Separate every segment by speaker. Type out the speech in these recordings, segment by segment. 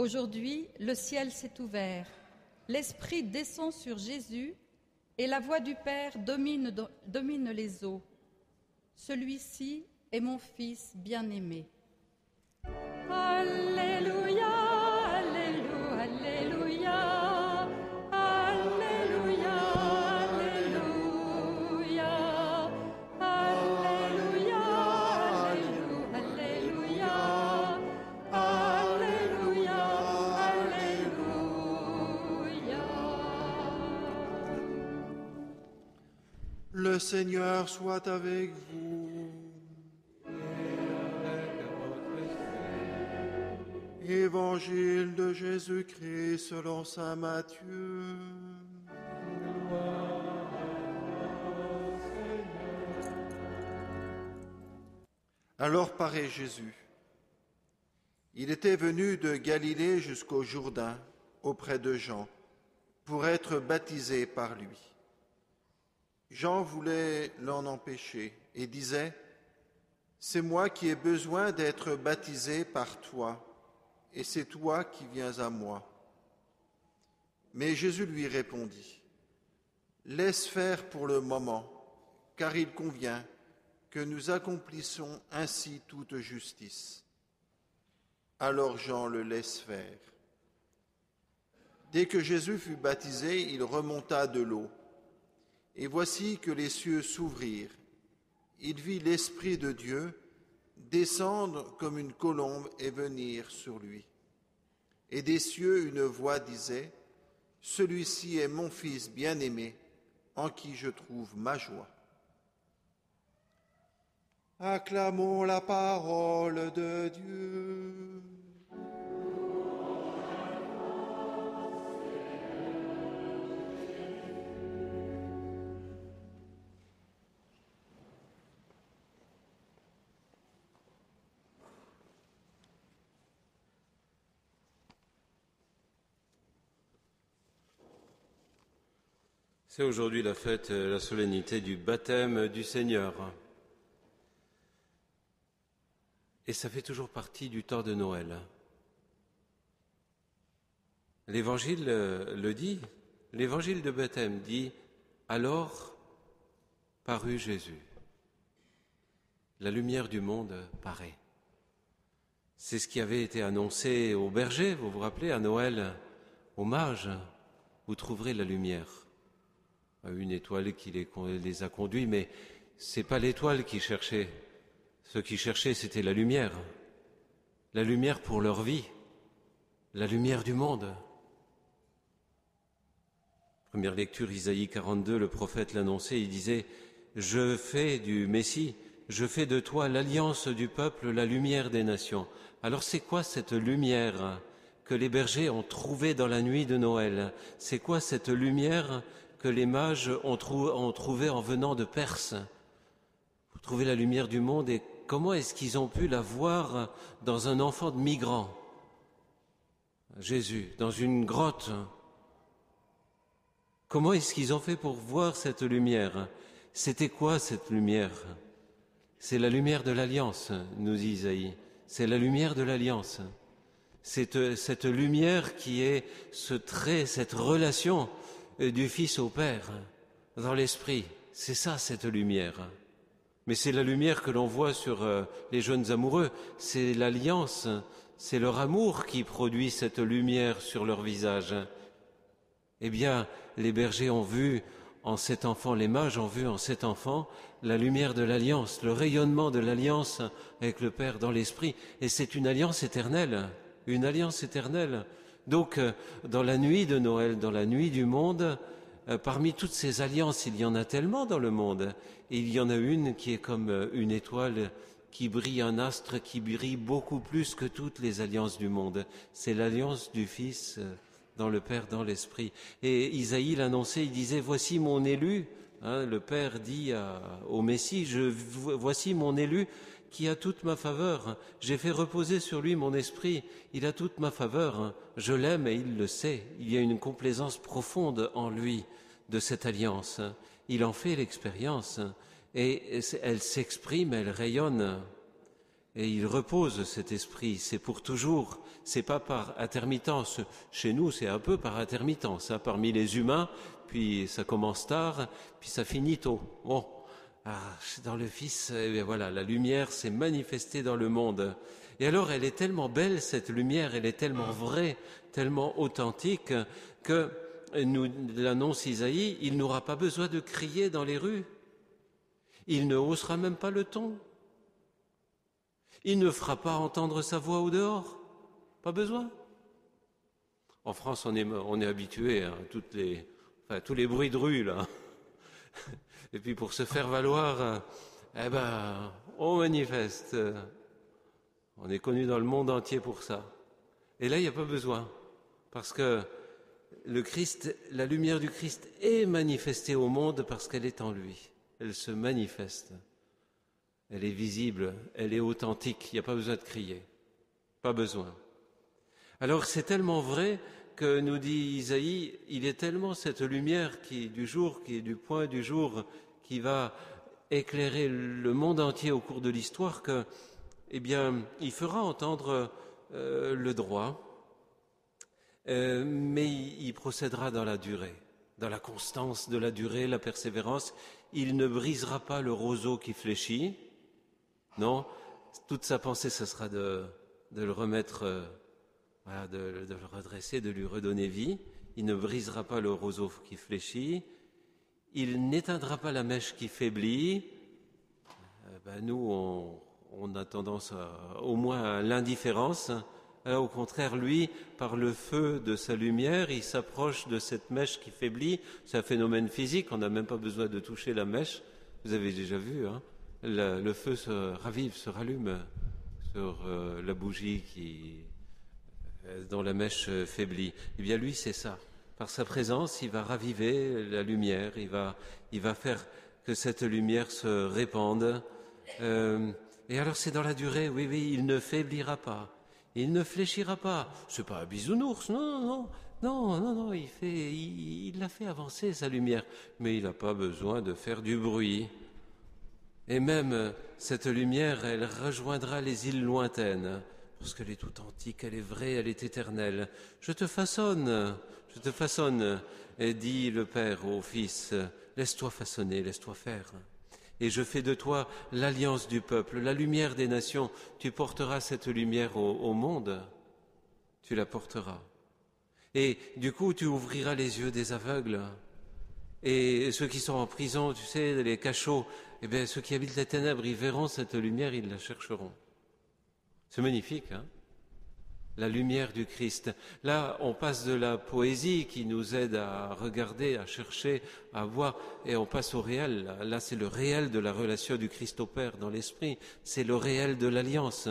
Speaker 1: Aujourd'hui, le ciel s'est ouvert, l'Esprit descend sur Jésus et la voix du Père domine, les eaux. Celui-ci est mon Fils bien-aimé.
Speaker 2: Seigneur soit avec vous. Évangile de Jésus-Christ selon Saint Matthieu. Alors paraît Jésus. Il était venu de Galilée jusqu'au Jourdain auprès de Jean pour être baptisé par lui. Jean voulait l'en empêcher et disait, C'est moi qui ai besoin d'être baptisé par toi, et c'est toi qui viens à moi. Mais Jésus lui répondit, Laisse faire pour le moment, car il convient que nous accomplissions ainsi toute justice. Alors Jean le laisse faire. Dès que Jésus fut baptisé, il remonta de l'eau. Et voici que les cieux s'ouvrirent. Il vit l'Esprit de Dieu descendre comme une colombe et venir sur lui. Et des cieux une voix disait, Celui-ci est mon Fils bien-aimé, en qui je trouve ma joie. Acclamons la parole de Dieu.
Speaker 3: C'est aujourd'hui la fête, la solennité du baptême du Seigneur. Et ça fait toujours partie du temps de Noël. L'évangile le dit, l'évangile de baptême dit Alors parut Jésus. La lumière du monde paraît. C'est ce qui avait été annoncé aux bergers, vous vous rappelez, à Noël, aux mages, vous trouverez la lumière une étoile qui les, a conduits, mais c'est pas l'étoile qui cherchait. Ce qui cherchait, c'était la lumière. La lumière pour leur vie. La lumière du monde. Première lecture, Isaïe 42, le prophète l'annonçait, il disait, Je fais du Messie, je fais de toi l'alliance du peuple, la lumière des nations. Alors c'est quoi cette lumière que les bergers ont trouvée dans la nuit de Noël? C'est quoi cette lumière que les mages ont, trouvé en venant de Perse pour trouver la lumière du monde et comment est-ce qu'ils ont pu la voir dans un enfant de migrant? Jésus, dans une grotte. Comment est-ce qu'ils ont fait pour voir cette lumière? C'était quoi cette lumière? C'est la lumière de l'alliance, nous dit Isaïe. C'est la lumière de l'alliance. C'est cette lumière qui est ce trait, cette relation du Fils au Père dans l'Esprit. C'est ça cette lumière. Mais c'est la lumière que l'on voit sur euh, les jeunes amoureux. C'est l'alliance, c'est leur amour qui produit cette lumière sur leur visage. Eh bien, les bergers ont vu en cet enfant, les mages ont vu en cet enfant la lumière de l'alliance, le rayonnement de l'alliance avec le Père dans l'Esprit. Et c'est une alliance éternelle, une alliance éternelle. Donc, euh, dans la nuit de Noël, dans la nuit du monde, euh, parmi toutes ces alliances, il y en a tellement dans le monde. Il y en a une qui est comme euh, une étoile qui brille, un astre qui brille beaucoup plus que toutes les alliances du monde. C'est l'alliance du Fils dans le Père, dans l'Esprit. Et Isaïe l'annonçait, il disait, voici mon élu. Hein, le Père dit au Messie, voici mon élu qui a toute ma faveur. J'ai fait reposer sur lui mon esprit. Il a toute ma faveur. Je l'aime et il le sait. Il y a une complaisance profonde en lui de cette alliance. Il en fait l'expérience et elle s'exprime, elle rayonne. et il repose cet esprit. C'est pour toujours. C'est pas par intermittence. Chez nous, c'est un peu par intermittence. Hein, parmi les humains, puis ça commence tard, puis ça finit tôt. Bon, ah, dans le Fils, eh voilà, la lumière s'est manifestée dans le monde. Et alors, elle est tellement belle cette lumière, elle est tellement vraie, tellement authentique que nous l'annonce Isaïe, il n'aura pas besoin de crier dans les rues. Il ne haussera même pas le ton. Il ne fera pas entendre sa voix au dehors. Pas besoin. En France, on est, habitué à enfin, tous les bruits de rue, là. Et puis pour se faire valoir, eh ben, on manifeste. On est connu dans le monde entier pour ça. Et là, il n'y a pas besoin. Parce que le Christ, la lumière du Christ est manifestée au monde parce qu'elle est en lui. Elle se manifeste elle est visible, elle est authentique, il n'y a pas besoin de crier, pas besoin. Alors c'est tellement vrai que nous dit Isaïe, il est tellement cette lumière qui du jour, qui est du point du jour, qui va éclairer le monde entier au cours de l'histoire que, eh bien, il fera entendre euh, le droit, euh, mais il procédera dans la durée, dans la constance de la durée, la persévérance. Il ne brisera pas le roseau qui fléchit, non, toute sa pensée, ce sera de, le remettre, euh, de, le redresser, de lui redonner vie. Il ne brisera pas le roseau qui fléchit. Il n'éteindra pas la mèche qui faiblit. Euh, ben, nous, on, a tendance au moins à l'indifférence. au contraire, lui, par le feu de sa lumière, il s'approche de cette mèche qui faiblit. C'est un phénomène physique, on n'a même pas besoin de toucher la mèche. Vous avez déjà vu, hein le, feu se ravive, se rallume sur euh, la bougie qui, euh, dont la mèche faiblit. Eh bien, lui, c'est ça. Par sa présence, il va raviver la lumière, il va, il va faire que cette lumière se répande. Euh, et alors, c'est dans la durée, oui, oui, il ne faiblira pas. Il ne fléchira pas. C'est pas un bisounours, non, non, non, non, non, il fait, il l'a fait avancer sa lumière, mais il n'a pas besoin de faire du bruit. Et même euh, cette lumière, elle rejoindra les îles lointaines, parce qu'elle est toute antique, elle est vraie, elle est éternelle. Je te façonne, je te façonne, et dit le Père au Fils, laisse-toi façonner, laisse-toi faire. Et je fais de toi l'alliance du peuple, la lumière des nations. Tu porteras cette lumière au, au monde, tu la porteras. Et du coup, tu ouvriras les yeux des aveugles. Et ceux qui sont en prison, tu sais, les cachots, eh bien, ceux qui habitent les ténèbres, ils verront cette lumière, ils la chercheront. C'est magnifique, hein La lumière du Christ. Là, on passe de la poésie qui nous aide à regarder, à chercher, à voir, et on passe au réel. Là, c'est le réel de la relation du Christ au Père dans l'Esprit. C'est le réel de l'alliance,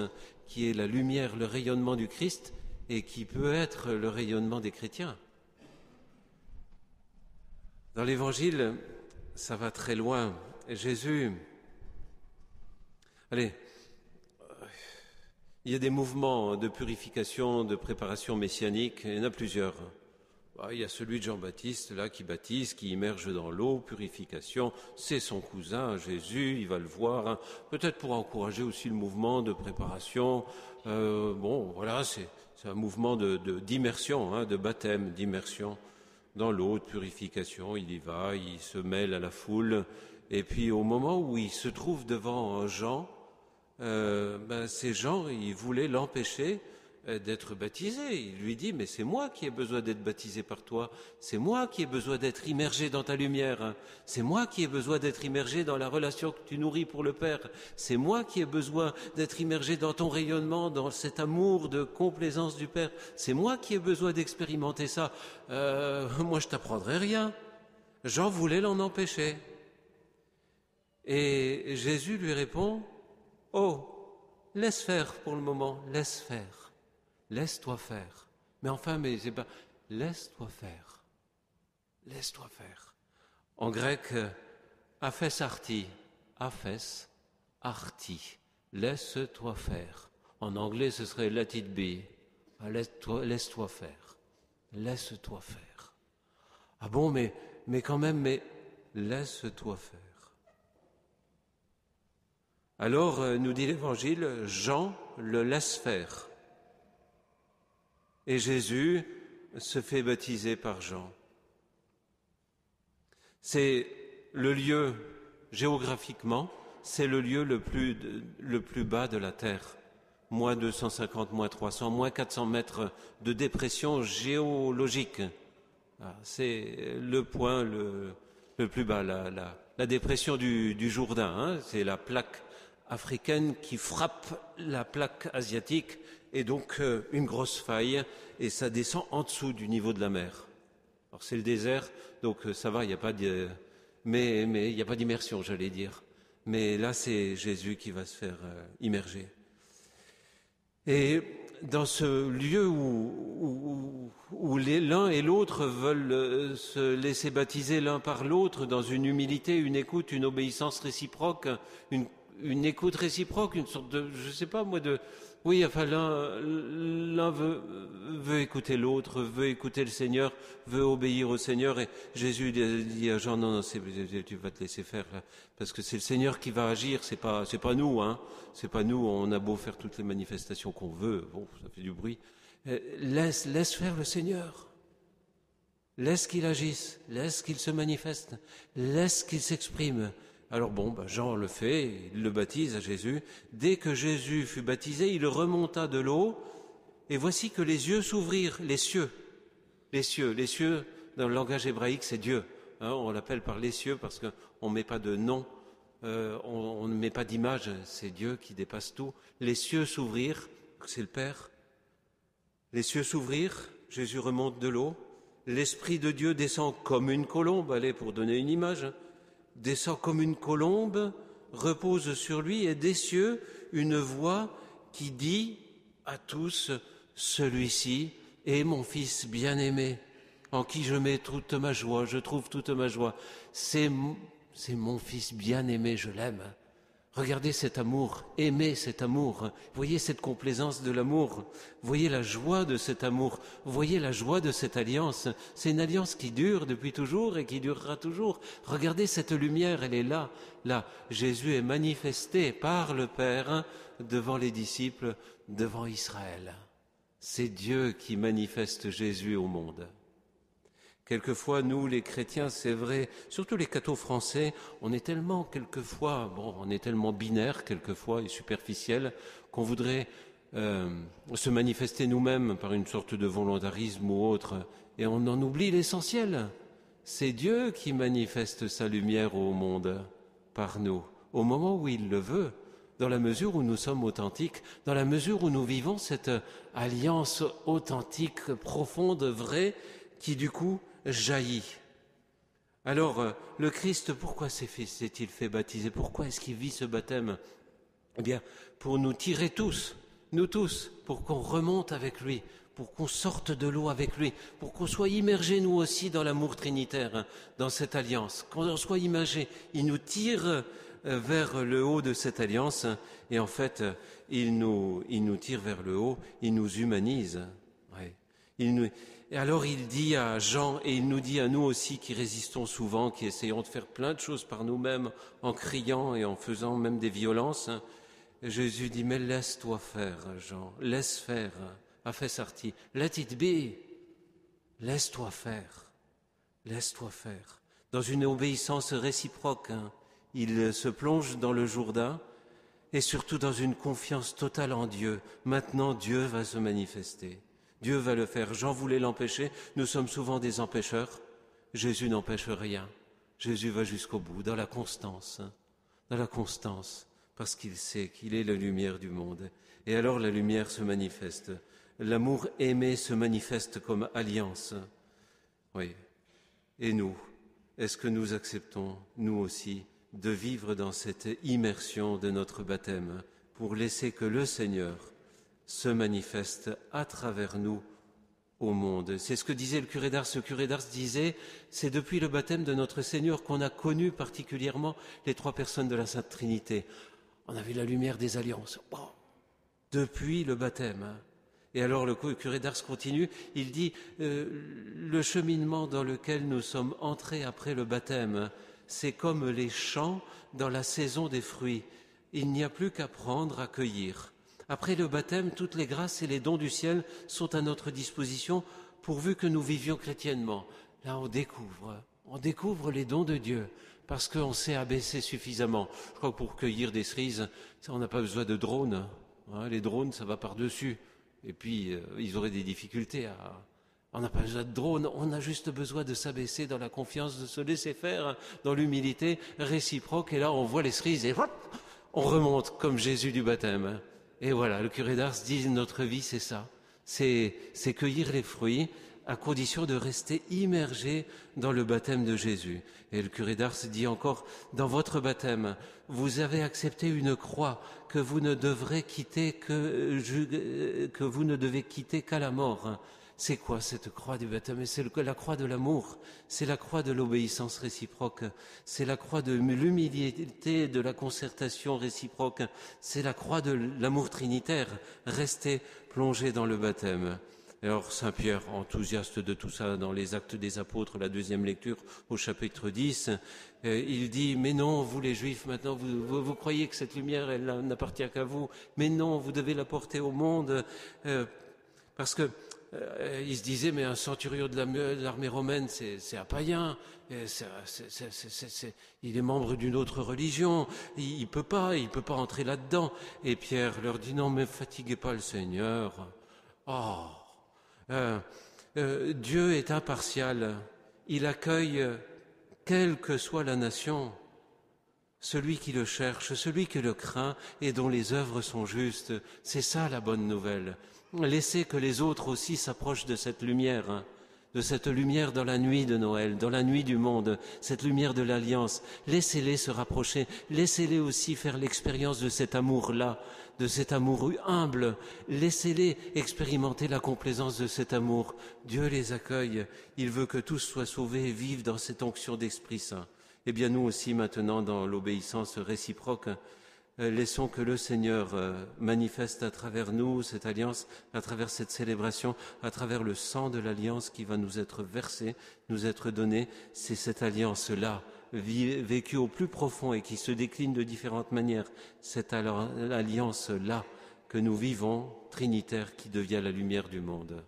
Speaker 3: qui est la lumière, le rayonnement du Christ, et qui peut être le rayonnement des chrétiens. Dans l'Évangile, ça va très loin. Jésus, allez, il y a des mouvements de purification, de préparation messianique, il y en a plusieurs. Ah, il y a celui de Jean-Baptiste, là, qui baptise, qui immerge dans l'eau, purification. C'est son cousin, Jésus, il va le voir. Hein. Peut-être pour encourager aussi le mouvement de préparation. Euh, bon, voilà, c'est un mouvement d'immersion, de, hein, de baptême, d'immersion dans l'eau, de purification. Il y va, il se mêle à la foule. Et puis au moment où il se trouve devant Jean, euh, ben, ces gens, ils voulaient l'empêcher euh, d'être baptisé. Il lui dit, mais c'est moi qui ai besoin d'être baptisé par toi, c'est moi qui ai besoin d'être immergé dans ta lumière, c'est moi qui ai besoin d'être immergé dans la relation que tu nourris pour le Père, c'est moi qui ai besoin d'être immergé dans ton rayonnement, dans cet amour de complaisance du Père, c'est moi qui ai besoin d'expérimenter ça. Euh, moi, je t'apprendrai rien. Jean voulait l'en empêcher. Et Jésus lui répond, Oh, laisse faire pour le moment, laisse faire, laisse-toi faire. Mais enfin, mais c'est laisse-toi faire, laisse-toi faire. En grec, aphes arti, aphes arti, laisse-toi faire. En anglais, ce serait let it be, laisse-toi laisse faire, laisse-toi faire. Ah bon, mais, mais quand même, mais laisse-toi faire. Alors, euh, nous dit l'Évangile, Jean le laisse faire. Et Jésus se fait baptiser par Jean. C'est le lieu, géographiquement, c'est le lieu le plus, bas de la Terre. Moins 250, moins 300, moins 400 mètres de dépression géologique. Ah, c'est le point le, plus bas, la, la, dépression du, du Jourdain. Hein, c'est la plaque africaine qui frappe la plaque asiatique et donc euh, une grosse faille et ça descend en dessous du niveau de la mer. Alors c'est le désert, donc euh, ça va, il n'y a pas de, mais mais il n'y a pas d'immersion, j'allais dire. Mais là, c'est Jésus qui va se faire euh, immerger. Et dans ce lieu où, où, l'un et l'autre veulent se laisser baptiser l'un par l'autre dans une humilité, une écoute, une obéissance réciproque, une, une écoute réciproque, une sorte de, je sais pas moi, de, oui, enfin, l'un veut, veut, écouter l'autre, veut écouter le Seigneur, veut obéir au Seigneur. Et Jésus dit à Jean, non, non, tu vas te laisser faire, parce que c'est le Seigneur qui va agir, c'est pas, c'est pas nous, hein. C'est pas nous, on a beau faire toutes les manifestations qu'on veut, bon, ça fait du bruit. Euh, laisse, laisse faire le Seigneur. Laisse qu'il agisse, laisse qu'il se manifeste, laisse qu'il s'exprime. Alors bon, bah, Jean le fait, il le baptise à Jésus. Dès que Jésus fut baptisé, il remonta de l'eau, et voici que les yeux s'ouvrirent, les cieux. Les cieux, les cieux, dans le langage hébraïque, c'est Dieu. Hein, on l'appelle par les cieux parce qu'on ne met pas de nom, euh, on, ne met pas d'image, c'est Dieu qui dépasse tout. Les cieux s'ouvrirent, c'est le Père. Les cieux s'ouvrirent, Jésus remonte de l'eau, l'Esprit de Dieu descend comme une colombe, allez, pour donner une image descend comme une colombe, repose sur lui, et des cieux une voix qui dit à tous, celui-ci est mon fils bien-aimé, en qui je mets toute ma joie, je trouve toute ma joie. C'est, mon fils bien-aimé, je l'aime. Regardez cet amour, aimez cet amour, voyez cette complaisance de l'amour, voyez la joie de cet amour, voyez la joie de cette alliance. C'est une alliance qui dure depuis toujours et qui durera toujours. Regardez cette lumière, elle est là, là. Jésus est manifesté par le Père devant les disciples, devant Israël. C'est Dieu qui manifeste Jésus au monde. Quelquefois, nous, les chrétiens, c'est vrai, surtout les cathos français, on est tellement, quelquefois, bon, on est tellement binaire, quelquefois, et superficiel, qu'on voudrait euh, se manifester nous-mêmes par une sorte de volontarisme ou autre, et on en oublie l'essentiel. C'est Dieu qui manifeste sa lumière au monde par nous, au moment où il le veut, dans la mesure où nous sommes authentiques, dans la mesure où nous vivons cette alliance authentique, profonde, vraie, qui du coup jaillit. Alors, euh, le Christ, pourquoi s'est-il fait baptiser? Pourquoi est-ce qu'il vit ce baptême? Eh bien, pour nous tirer tous, nous tous, pour qu'on remonte avec lui, pour qu'on sorte de l'eau avec lui, pour qu'on soit immergés nous aussi dans l'amour trinitaire, hein, dans cette alliance, qu'on soit immergés. Il nous tire euh, vers le haut de cette alliance, hein, et en fait, euh, il nous tire vers le haut, il nous humanise. Et alors il dit à Jean, et il nous dit à nous aussi qui résistons souvent, qui essayons de faire plein de choses par nous-mêmes, en criant et en faisant même des violences, hein. Jésus dit, mais laisse-toi faire, Jean, laisse faire, a fait sortir, let it be, laisse-toi faire, laisse-toi faire. Dans une obéissance réciproque, hein. il se plonge dans le Jourdain, et surtout dans une confiance totale en Dieu. Maintenant, Dieu va se manifester. Dieu va le faire. Jean voulait l'empêcher. Nous sommes souvent des empêcheurs. Jésus n'empêche rien. Jésus va jusqu'au bout, dans la constance, dans la constance, parce qu'il sait qu'il est la lumière du monde. Et alors la lumière se manifeste. L'amour aimé se manifeste comme alliance. Oui. Et nous, est-ce que nous acceptons, nous aussi, de vivre dans cette immersion de notre baptême pour laisser que le Seigneur se manifeste à travers nous au monde. C'est ce que disait le curé d'Ars. Le curé d'Ars disait, c'est depuis le baptême de notre Seigneur qu'on a connu particulièrement les trois personnes de la Sainte Trinité. On a vu la lumière des alliances. Depuis le baptême. Hein. Et alors le curé d'Ars continue, il dit, euh, le cheminement dans lequel nous sommes entrés après le baptême, c'est comme les champs dans la saison des fruits. il n'y a plus qu'à prendre, à cueillir. Après le baptême, toutes les grâces et les dons du ciel sont à notre disposition pourvu que nous vivions chrétiennement. Là, on découvre, on découvre les dons de Dieu parce qu'on s'est abaissé suffisamment. Je crois que pour cueillir des cerises, on n'a pas besoin de drones. Hein. les drones, ça va par-dessus. Et puis, euh, ils auraient des difficultés à, on n'a pas besoin de drone, on a juste besoin de s'abaisser dans la confiance, de se laisser faire, dans l'humilité réciproque. Et là, on voit les cerises et on remonte comme Jésus du baptême. Et voilà, le curé d'Ars dit notre vie, c'est ça. C'est cueillir les fruits à condition de rester immergé dans le baptême de Jésus. Et le curé d'Ars dit encore, dans votre baptême, vous avez accepté une croix que vous ne devrez quitter que, que vous ne devez quitter qu'à la mort. C'est quoi cette croix du baptême? C'est la croix de l'amour, c'est la croix de l'obéissance réciproque, c'est la croix de l'humilité, de la concertation réciproque, c'est la croix de l'amour trinitaire, rester plongé dans le baptême. Alors Saint Pierre, enthousiaste de tout ça dans les actes des apôtres, la deuxième lecture au chapitre 10, euh, il dit, mais non, vous les juifs, maintenant, vous, croyez que cette lumière, elle n'appartient qu'à vous, mais non, vous devez la porter au monde, euh, parce que euh, il se disait, mais un centurion de l'armée romaine, c'est un païen, il est membre d'une autre religion, il, ne peut pas, il peut pas entrer là-dedans. Et Pierre leur dit, non, mais fatiguez pas le Seigneur. Oh, euh, euh, Dieu est impartial, il accueille quelle que soit la nation. Celui qui le cherche, celui qui le craint et dont les œuvres sont justes, c'est ça la bonne nouvelle. Laissez que les autres aussi s'approchent de cette lumière, de cette lumière dans la nuit de Noël, dans la nuit du monde, cette lumière de l'alliance. Laissez-les se rapprocher, laissez-les aussi faire l'expérience de cet amour-là, de cet amour humble. Laissez-les expérimenter la complaisance de cet amour. Dieu les accueille, il veut que tous soient sauvés et vivent dans cette onction d'Esprit Saint. Eh bien nous aussi maintenant dans l'obéissance réciproque, laissons que le Seigneur euh, manifeste à travers nous cette alliance, à travers cette célébration, à travers le sang de l'alliance qui va nous être versé, nous être donné. C'est cette alliance-là, vécue au plus profond et qui se décline de différentes manières, cette alliance-là que nous vivons, trinitaire, qui devient la lumière du monde.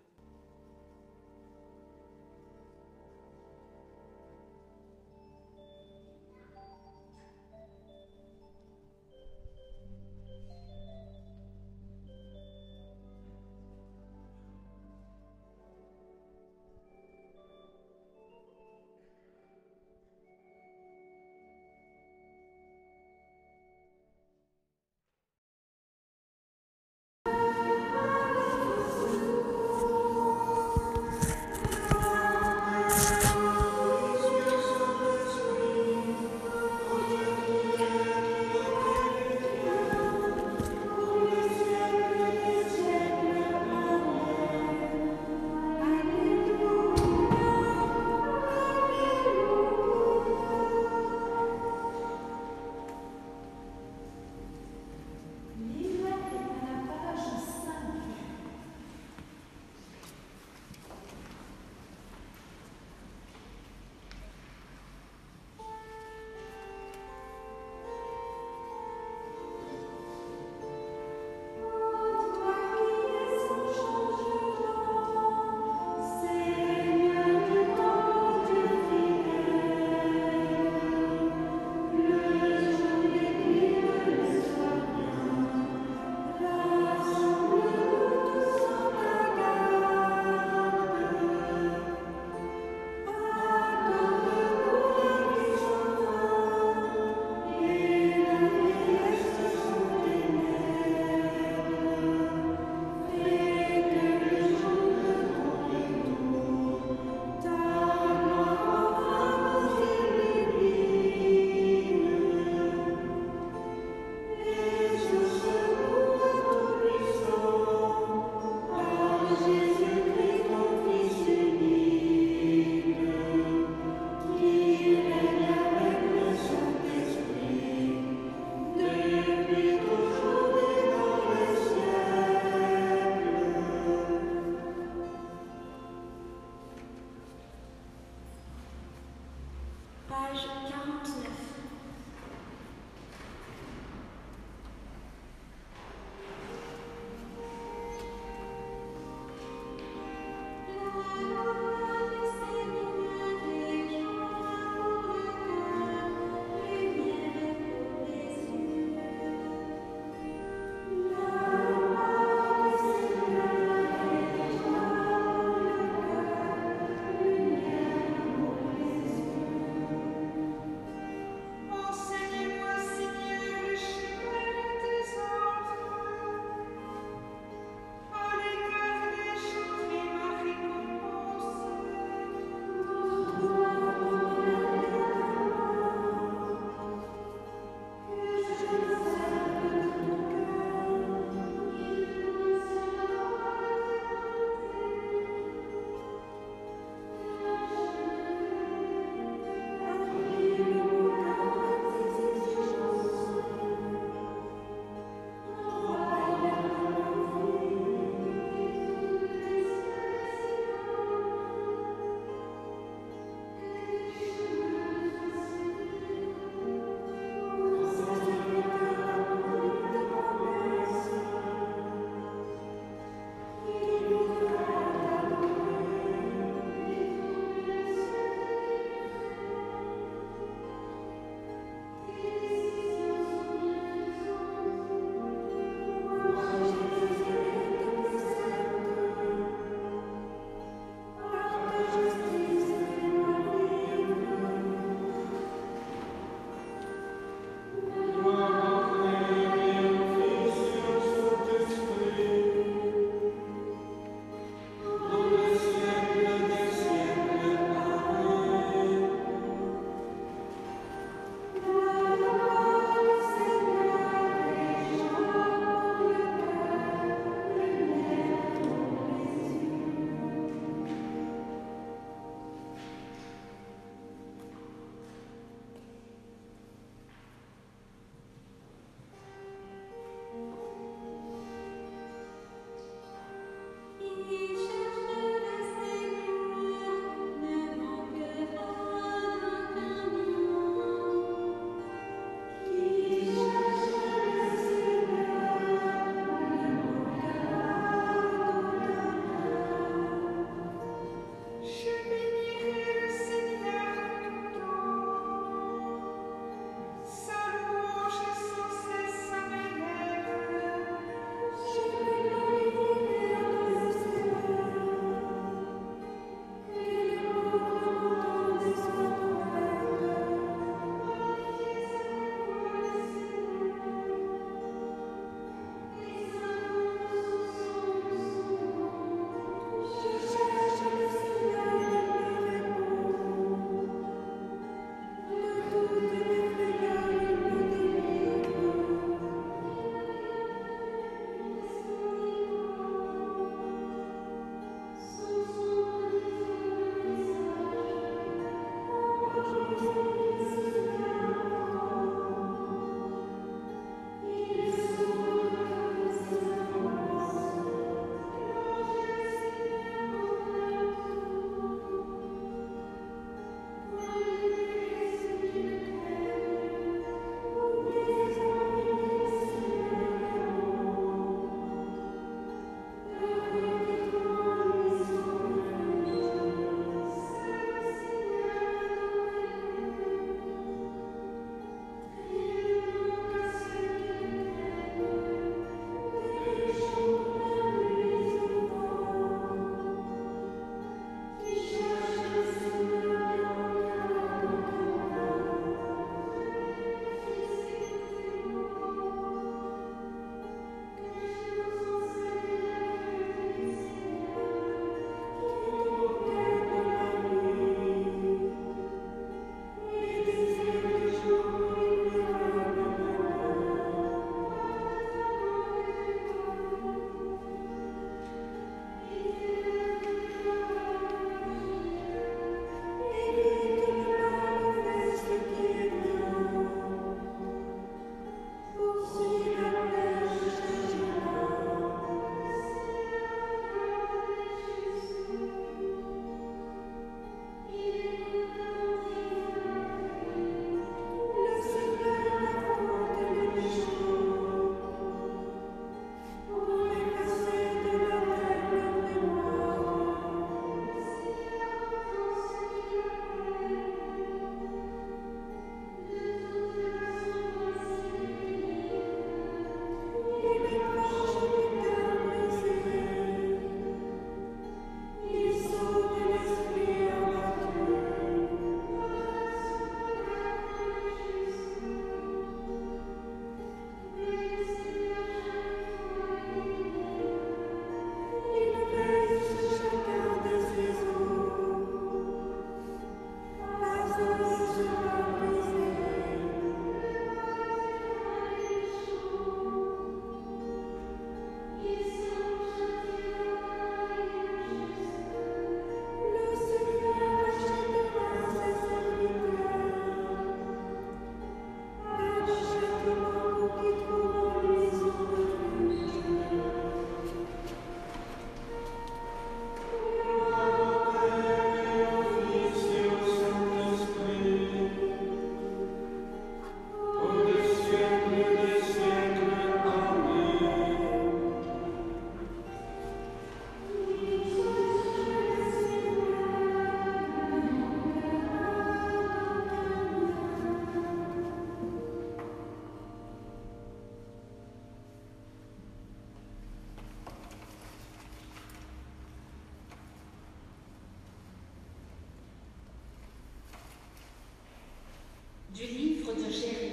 Speaker 4: José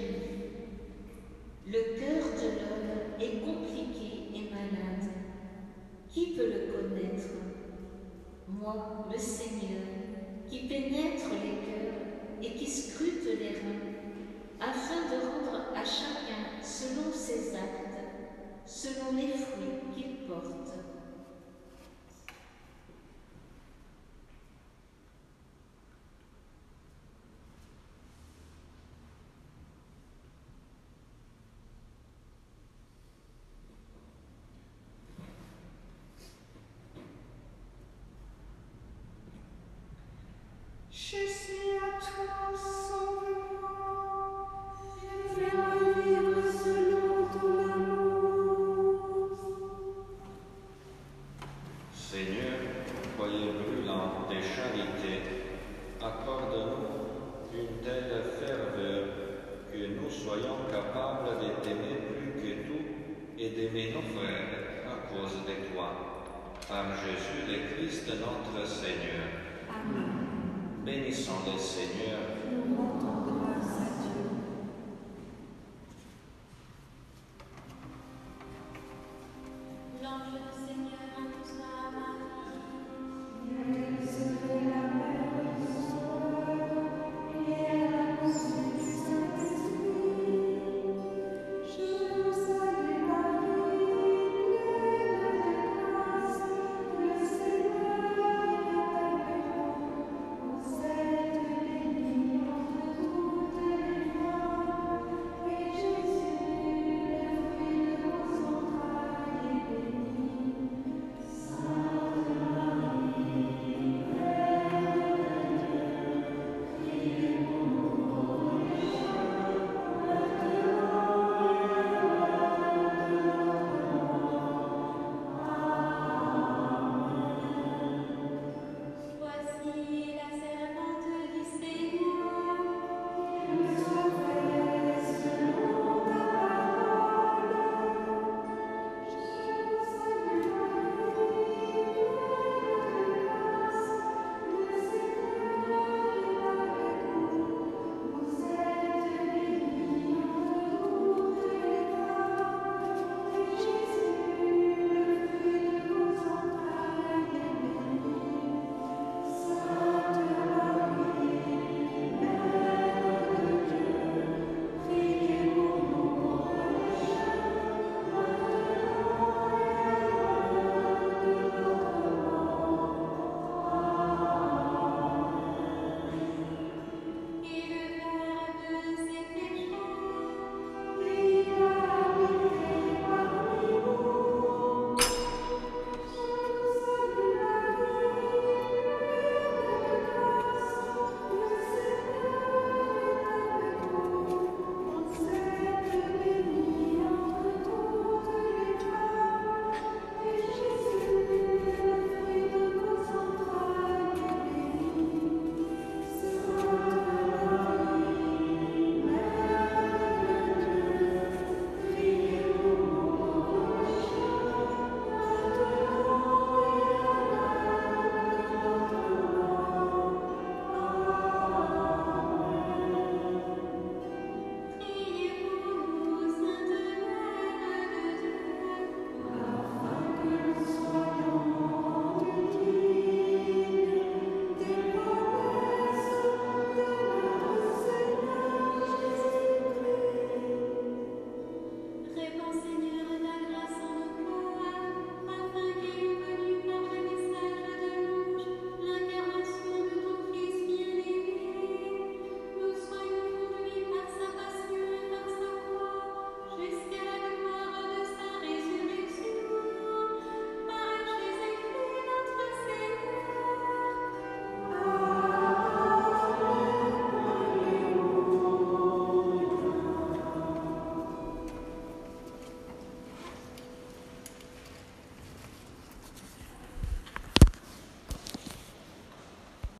Speaker 5: Je